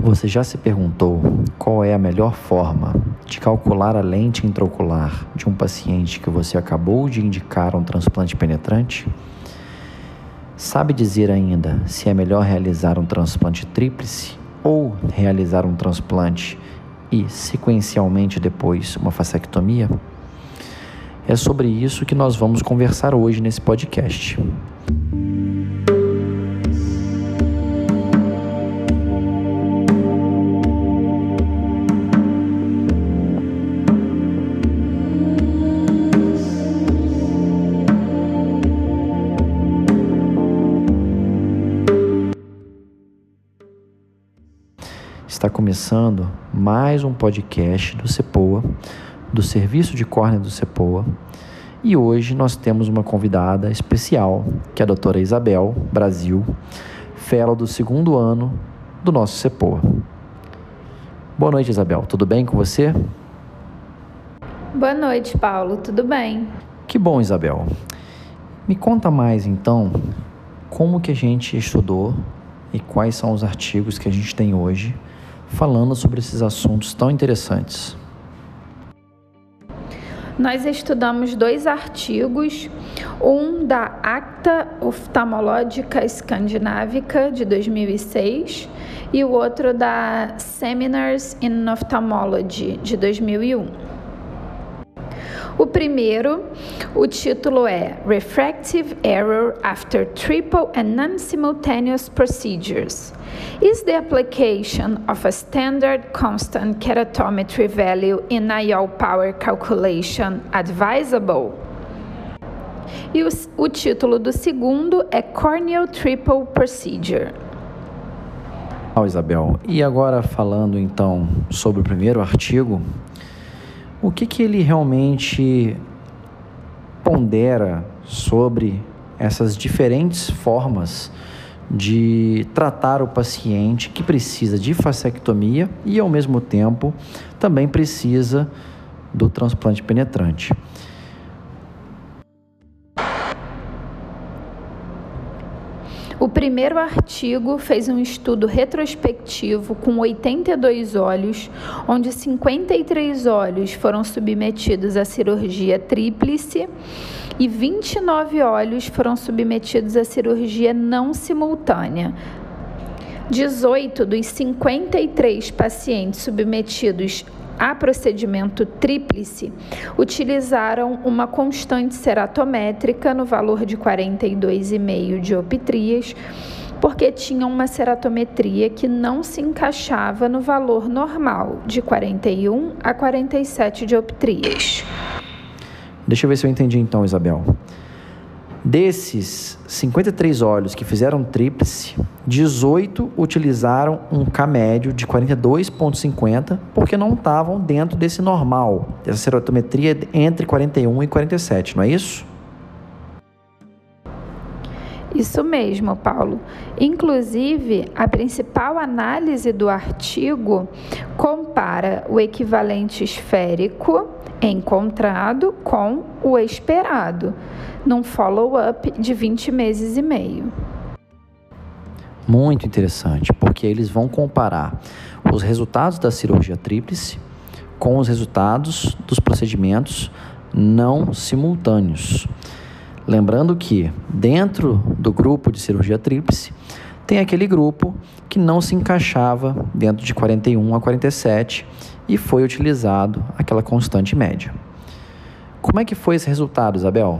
Você já se perguntou qual é a melhor forma de calcular a lente intraocular de um paciente que você acabou de indicar um transplante penetrante? Sabe dizer ainda se é melhor realizar um transplante tríplice ou realizar um transplante e, sequencialmente depois, uma fasectomia? É sobre isso que nós vamos conversar hoje nesse podcast. Começando mais um podcast do CEPOA, do Serviço de Córnea do CEPOA. E hoje nós temos uma convidada especial, que é a doutora Isabel Brasil, fellow do segundo ano do nosso CEPOA. Boa noite, Isabel. Tudo bem com você? Boa noite, Paulo. Tudo bem? Que bom, Isabel. Me conta mais então como que a gente estudou e quais são os artigos que a gente tem hoje falando sobre esses assuntos tão interessantes. Nós estudamos dois artigos, um da Acta Oftalmológica Escandinávica de 2006 e o outro da Seminars in Ophthalmology de 2001. O primeiro, o título é Refractive Error After Triple and Non-Simultaneous Procedures. Is the application of a standard constant keratometry value in IOL power calculation advisable? E o, o título do segundo é Corneal Triple Procedure. Isabel, e agora falando então sobre o primeiro artigo, o que, que ele realmente pondera sobre essas diferentes formas de tratar o paciente que precisa de fasectomia e, ao mesmo tempo, também precisa do transplante penetrante. O primeiro artigo fez um estudo retrospectivo com 82 olhos, onde 53 olhos foram submetidos à cirurgia tríplice e 29 olhos foram submetidos à cirurgia não simultânea. 18 dos 53 pacientes submetidos a procedimento tríplice utilizaram uma constante ceratométrica no valor de 42,5 dioptrias, porque tinham uma ceratometria que não se encaixava no valor normal de 41 a 47 dioptrias. Deixa eu ver se eu entendi então, Isabel. Desses 53 olhos que fizeram tríplice, 18 utilizaram um K médio de 42,50 porque não estavam dentro desse normal, dessa serotometria entre 41 e 47, não é isso? Isso mesmo, Paulo. Inclusive, a principal análise do artigo compara o equivalente esférico encontrado com o esperado, num follow-up de 20 meses e meio. Muito interessante, porque eles vão comparar os resultados da cirurgia tríplice com os resultados dos procedimentos não simultâneos. Lembrando que dentro do grupo de cirurgia tríplice tem aquele grupo que não se encaixava dentro de 41 a 47 e foi utilizado aquela constante média. Como é que foi esse resultado, Isabel?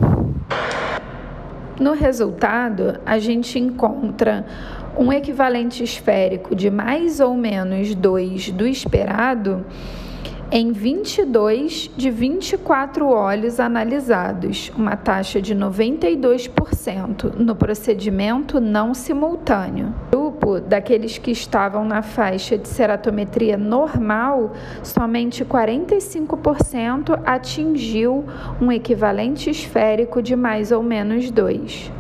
No resultado, a gente encontra um equivalente esférico de mais ou menos 2 do esperado em 22 de 24 óleos analisados, uma taxa de 92% no procedimento não simultâneo. O grupo daqueles que estavam na faixa de ceratometria normal, somente 45% atingiu um equivalente esférico de mais ou menos 2.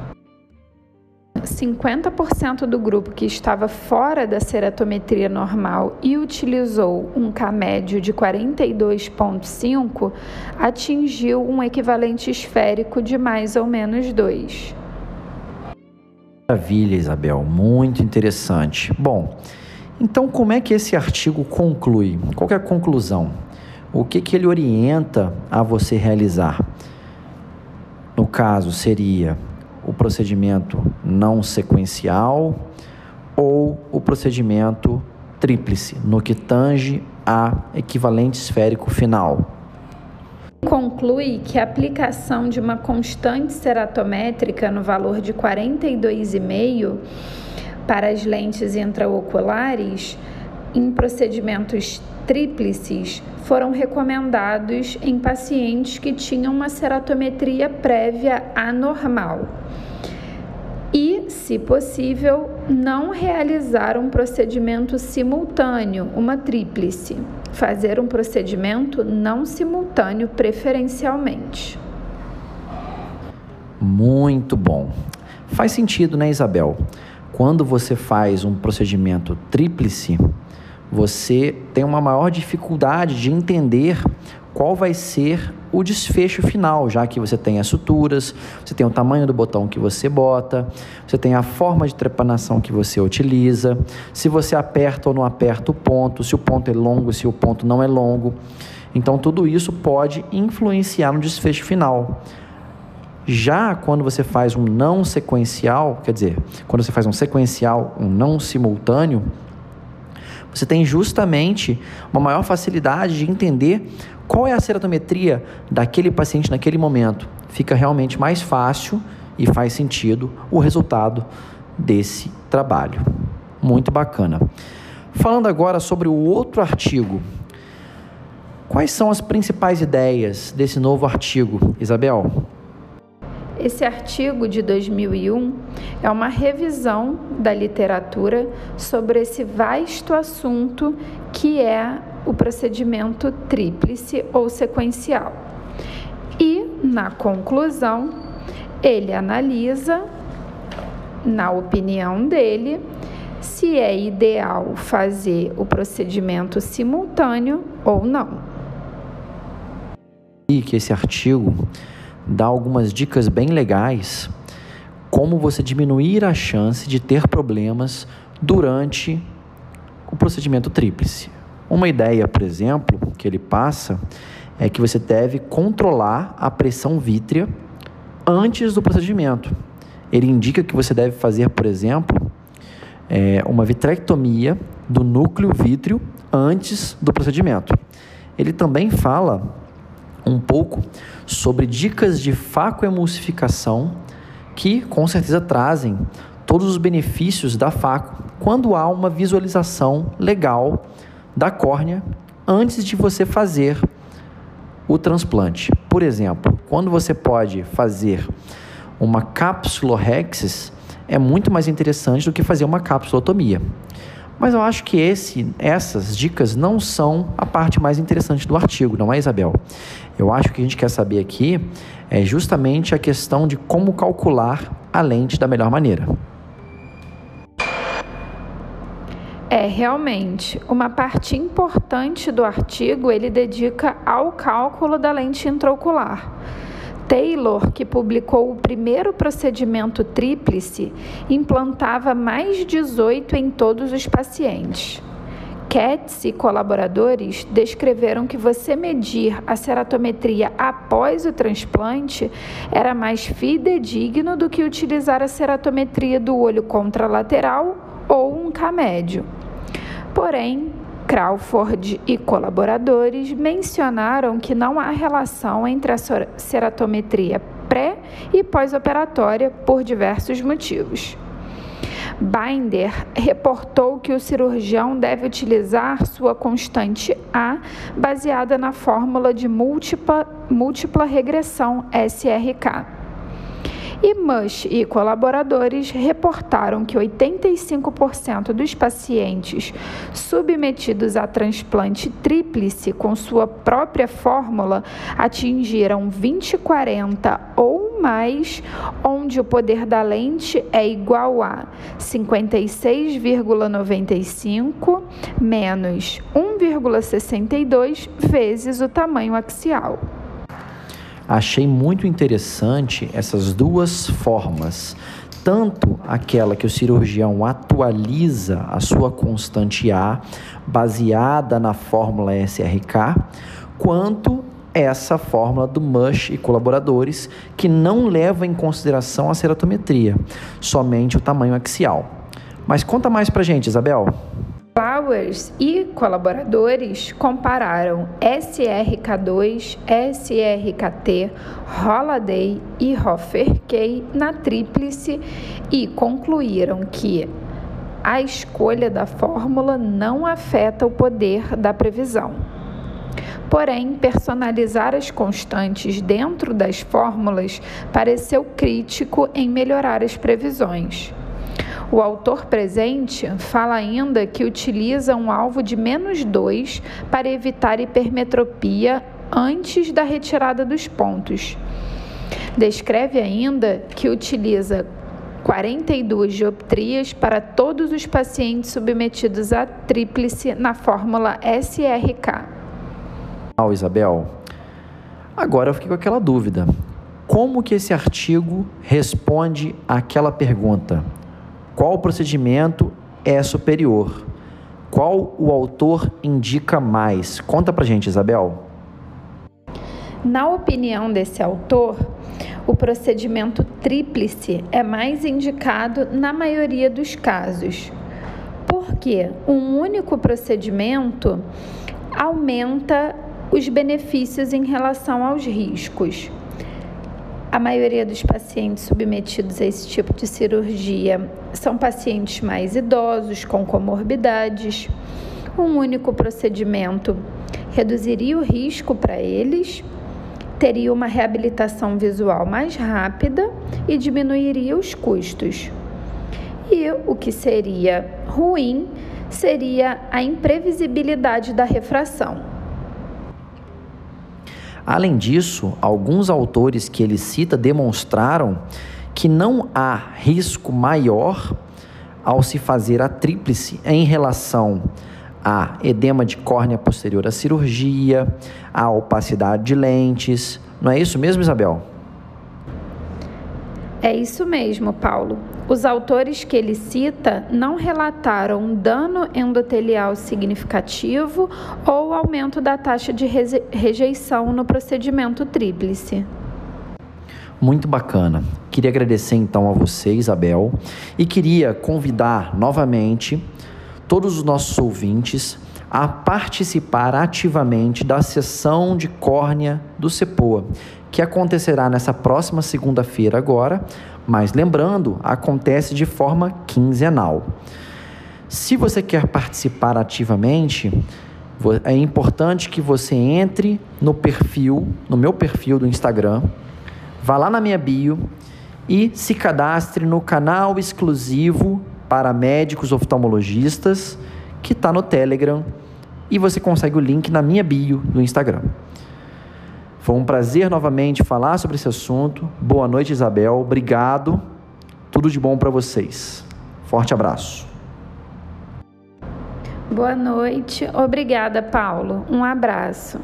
50% do grupo que estava fora da ceratometria normal e utilizou um K médio de 42,5 atingiu um equivalente esférico de mais ou menos 2. Maravilha, Isabel, muito interessante. Bom, Então, como é que esse artigo conclui? Qual é a conclusão? O que, que ele orienta a você realizar? No caso, seria o procedimento não sequencial ou o procedimento tríplice, no que tange a equivalente esférico final. Conclui que a aplicação de uma constante ceratométrica no valor de 42,5 para as lentes intraoculares em procedimentos tríplices foram recomendados em pacientes que tinham uma ceratometria prévia anormal e, se possível, não realizar um procedimento simultâneo, uma tríplice. Fazer um procedimento não simultâneo, preferencialmente. Muito bom. Faz sentido, né, Isabel? Quando você faz um procedimento tríplice, você tem uma maior dificuldade de entender qual vai ser o desfecho final, já que você tem as suturas, você tem o tamanho do botão que você bota, você tem a forma de trepanação que você utiliza, se você aperta ou não aperta o ponto, se o ponto é longo, se o ponto não é longo. Então, tudo isso pode influenciar no desfecho final. Já quando você faz um não sequencial, quer dizer, quando você faz um sequencial, um não simultâneo, você tem justamente uma maior facilidade de entender qual é a ceratometria daquele paciente naquele momento. Fica realmente mais fácil e faz sentido o resultado desse trabalho. Muito bacana. Falando agora sobre o outro artigo. Quais são as principais ideias desse novo artigo, Isabel? Esse artigo de 2001 é uma revisão da literatura sobre esse vasto assunto que é o procedimento tríplice ou sequencial. E, na conclusão, ele analisa, na opinião dele, se é ideal fazer o procedimento simultâneo ou não. E que esse artigo dá algumas dicas bem legais como você diminuir a chance de ter problemas durante o procedimento tríplice. Uma ideia, por exemplo, que ele passa é que você deve controlar a pressão vítrea antes do procedimento. Ele indica que você deve fazer, por exemplo, é, uma vitrectomia do núcleo vítreo antes do procedimento. Ele também fala um pouco sobre dicas de facoemulsificação que com certeza trazem todos os benefícios da faco quando há uma visualização legal da córnea antes de você fazer o transplante. Por exemplo, quando você pode fazer uma cápsula rexis, é muito mais interessante do que fazer uma capsulotomia. Mas eu acho que esse, essas dicas não são a parte mais interessante do artigo, não é, Isabel? Eu acho que a gente quer saber aqui é justamente a questão de como calcular a lente da melhor maneira. É, realmente, uma parte importante do artigo ele dedica ao cálculo da lente intraocular. Taylor, que publicou o primeiro procedimento tríplice, implantava mais 18 em todos os pacientes. Katz e colaboradores descreveram que você medir a ceratometria após o transplante era mais fidedigno do que utilizar a ceratometria do olho contralateral ou um K médio. Porém, Crawford e colaboradores mencionaram que não há relação entre a ceratometria pré e pós-operatória por diversos motivos. Binder reportou que o cirurgião deve utilizar sua constante A baseada na fórmula de múltipla, múltipla regressão SRK e Mush e colaboradores reportaram que 85% dos pacientes submetidos a transplante tríplice com sua própria fórmula atingiram 2040 ou mais, onde o poder da lente é igual a 56,95 menos 1,62 vezes o tamanho axial. Achei muito interessante essas duas formas, tanto aquela que o cirurgião atualiza a sua constante A, baseada na fórmula SRK, quanto essa fórmula do MUSH e colaboradores, que não leva em consideração a ceratometria, somente o tamanho axial. Mas conta mais pra gente, Isabel. Flowers e colaboradores compararam SRK2, SRKT, Holiday e Hoffer-K na tríplice e concluíram que a escolha da fórmula não afeta o poder da previsão. Porém, personalizar as constantes dentro das fórmulas pareceu crítico em melhorar as previsões. O autor presente fala ainda que utiliza um alvo de menos 2 para evitar hipermetropia antes da retirada dos pontos. Descreve ainda que utiliza 42 dioptrias para todos os pacientes submetidos à tríplice na fórmula SRK. Oh, Isabel, agora eu fiquei com aquela dúvida. Como que esse artigo responde àquela pergunta? Qual procedimento é superior? Qual o autor indica mais? Conta pra gente, Isabel. Na opinião desse autor, o procedimento tríplice é mais indicado na maioria dos casos, porque um único procedimento aumenta os benefícios em relação aos riscos. A maioria dos pacientes submetidos a esse tipo de cirurgia são pacientes mais idosos, com comorbidades. Um único procedimento reduziria o risco para eles, teria uma reabilitação visual mais rápida e diminuiria os custos. E o que seria ruim seria a imprevisibilidade da refração. Além disso, alguns autores que ele cita demonstraram que não há risco maior ao se fazer a tríplice em relação a edema de córnea posterior à cirurgia, a opacidade de lentes. Não é isso mesmo, Isabel? É isso mesmo, Paulo. Os autores que ele cita não relataram um dano endotelial significativo ou aumento da taxa de rejeição no procedimento tríplice. Muito bacana. Queria agradecer então a você, Isabel, e queria convidar novamente todos os nossos ouvintes a participar ativamente da sessão de córnea do CEPOA, que acontecerá nessa próxima segunda-feira agora, mas lembrando, acontece de forma quinzenal. Se você quer participar ativamente, é importante que você entre no perfil, no meu perfil do Instagram, vá lá na minha bio e se cadastre no canal exclusivo para médicos oftalmologistas que está no Telegram e você consegue o link na minha bio do Instagram. Foi um prazer novamente falar sobre esse assunto. Boa noite, Isabel. Obrigado. Tudo de bom para vocês. Forte abraço. Boa noite. Obrigada, Paulo. Um abraço.